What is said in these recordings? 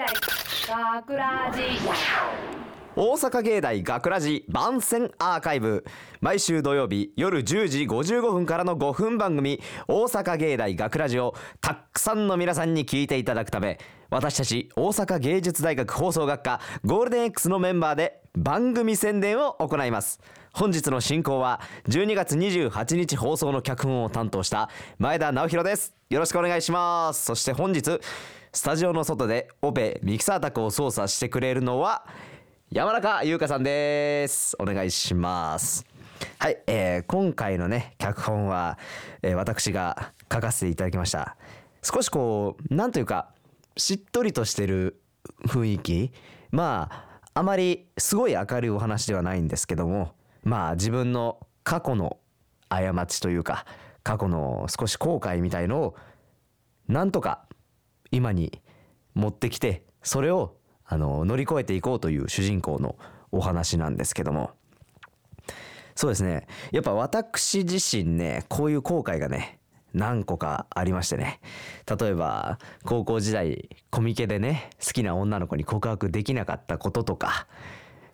大学ラジ。大阪芸大学ラジ番宣アーカイブ。毎週土曜日夜10時55分からの5分番組大阪芸大学ラジをたくさんの皆さんに聞いていただくため私たち大阪芸術大学放送学科ゴールデン X のメンバーで番組宣伝を行います。本日の進行は12月28日放送の脚本を担当した前田直弘です。よろしくお願いします。そして本日スタジオの外でオペミキサー宅を操作してくれるのは山中優香さんです。お願いします。はい、えー今回のね脚本は、えー私が書かせていただきました。少しこうなんというかしっとりとしてる雰囲気。まああまりすごい明るいお話ではないんですけどもまあ自分の過去の過ちというか過去の少し後悔みたいのをなんとか今に持ってきてそれをあの乗り越えていこうという主人公のお話なんですけども。そうですね。やっぱ私自身ねこういう後悔がね何個かありましてね。例えば高校時代コミケでね好きな女の子に告白できなかったこととか。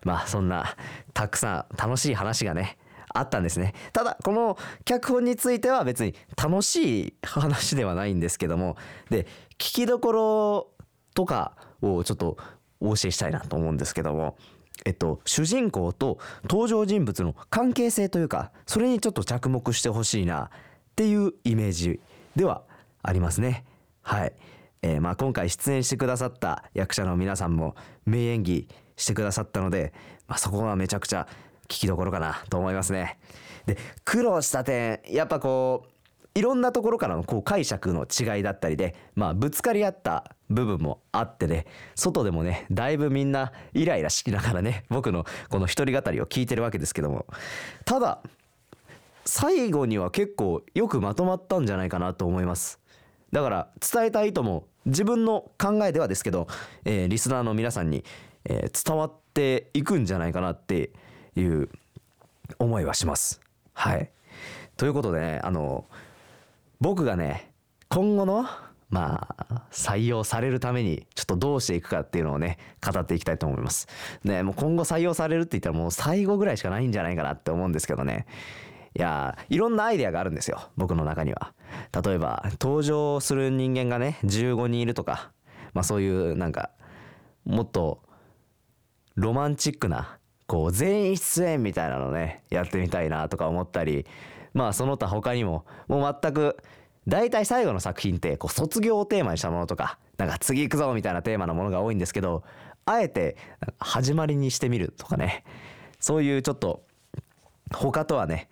まあそんなたくさん楽しい話がねあったんですね。ただこの脚本については別に楽しい話ではないんですけどもで聞きどころとかをちょっとお教えしたいなと思うんですけどもえっと主人公と登場人物の関係性というかそれにちょっと着目してほしいなっていうイメージではありますね。はい、えーまあ今回出演してくださった役者の皆さんも名演技してくださったので、まあ、そこはめちゃくちゃ聞きどころかなと思いますね。で苦労した点やっぱこういろんなところからのこう解釈の違いだったりで、まあ、ぶつかり合った部分もあってね外でもねだいぶみんなイライラしながらね僕のこの一人語りを聞いてるわけですけども。ただ最後には結構よくまとまったんじゃないかなと思います。だから伝えたいとも自分の考えではですけど、えーリスナーの皆さんに、えー伝わっていくんじゃないかなっていう思いはします。はい。ということでねあの僕がね今後のまあ採用されるためにちょっとどうしていくかっていうのをね語っていきたいと思います。ねもう今後採用されるって言ったらもう最後ぐらいしかないんじゃないかなって思うんですけどね。いやいろんなアイデアがあるんですよ僕の中には。例えば登場する人間がね15人いるとかまあそういうなんかもっとロマンチックなこう全員出演みたいなのねやってみたいなとか思ったりまあその他他にももう全く大体最後の作品ってこう卒業をテーマにしたものとかなんか次行くぞみたいなテーマのものが多いんですけどあえて始まりにしてみるとかね。そういうちょっと他とはね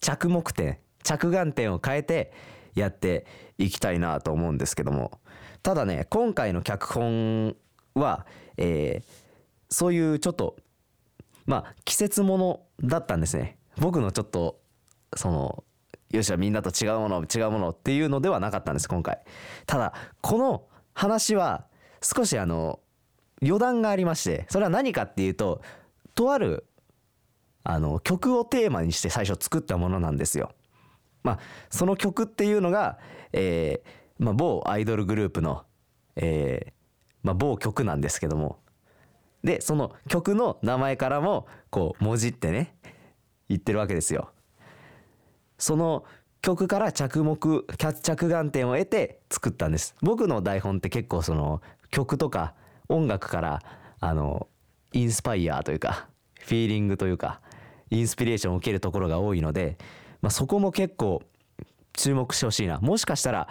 着目点着眼点を変えてやっていきたいなと思うんですけども。ただね今回の脚本は、えーそういうちょっとまあ季節ものだったんですね。僕のちょっとそのよしゃみんなと違うもの違うものっていうのではなかったんです今回。ただこの話は少しあの余談がありましてそれは何かっていうととあるあの曲をテーマにして最初作ったものなんですよ。まあその曲っていうのが、えーまあ、某アイドルグループの、えーまあ、某曲なんですけどもでその曲の名前からもこうもじってね言ってるわけですよ。その曲から着目着着眼点を得て作ったんです僕の台本って結構その曲とか音楽からあのインスパイアというかフィーリングというかインスピレーションを受けるところが多いので、まあ、そこも結構注目してほしいなもしかしたら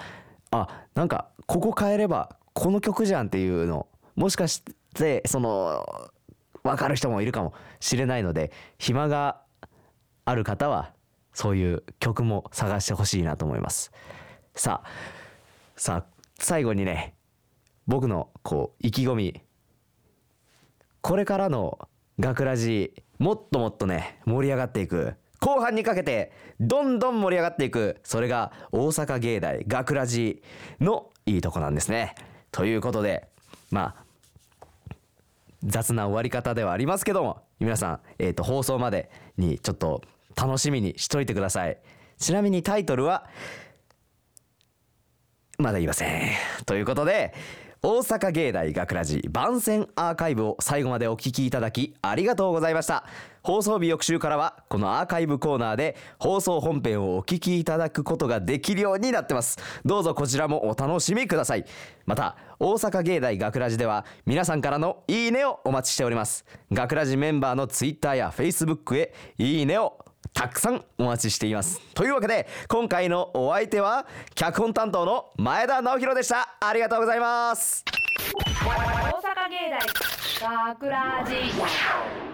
あなんかここ変えればこの曲じゃんっていうのもしかしてその分かる人もいるかもしれないので暇がある方はそういう曲も探してほしいなと思います。さあさあ最後にね僕のこう意気込み。これからの学ラジもっともっとね盛り上がっていく。後半にかけてどんどん盛り上がっていく。それが大阪芸大学ラジのいいとこなんですね。ということでまあ雑な終わり方ではありますけども皆さん、えー、と放送までにちょっと楽しみにしといてください。ちなみにタイトルはまだ言いません。ということで大阪芸大学ラジ番宣アーカイブを最後までお聞きいただきありがとうございました。放送日翌週からはこのアーカイブコーナーで放送本編をお聞きいただくことができるようになってます。どうぞこちらもお楽しみください。また大阪芸大学ラジでは皆さんからのいいねをお待ちしております。学ラジメンバーのツイッターやフェイスブックへいいねをたくさんお待ちしています。というわけで今回のお相手は脚本担当の前田直弘でした。ありがとうございます。大阪芸大学ラジ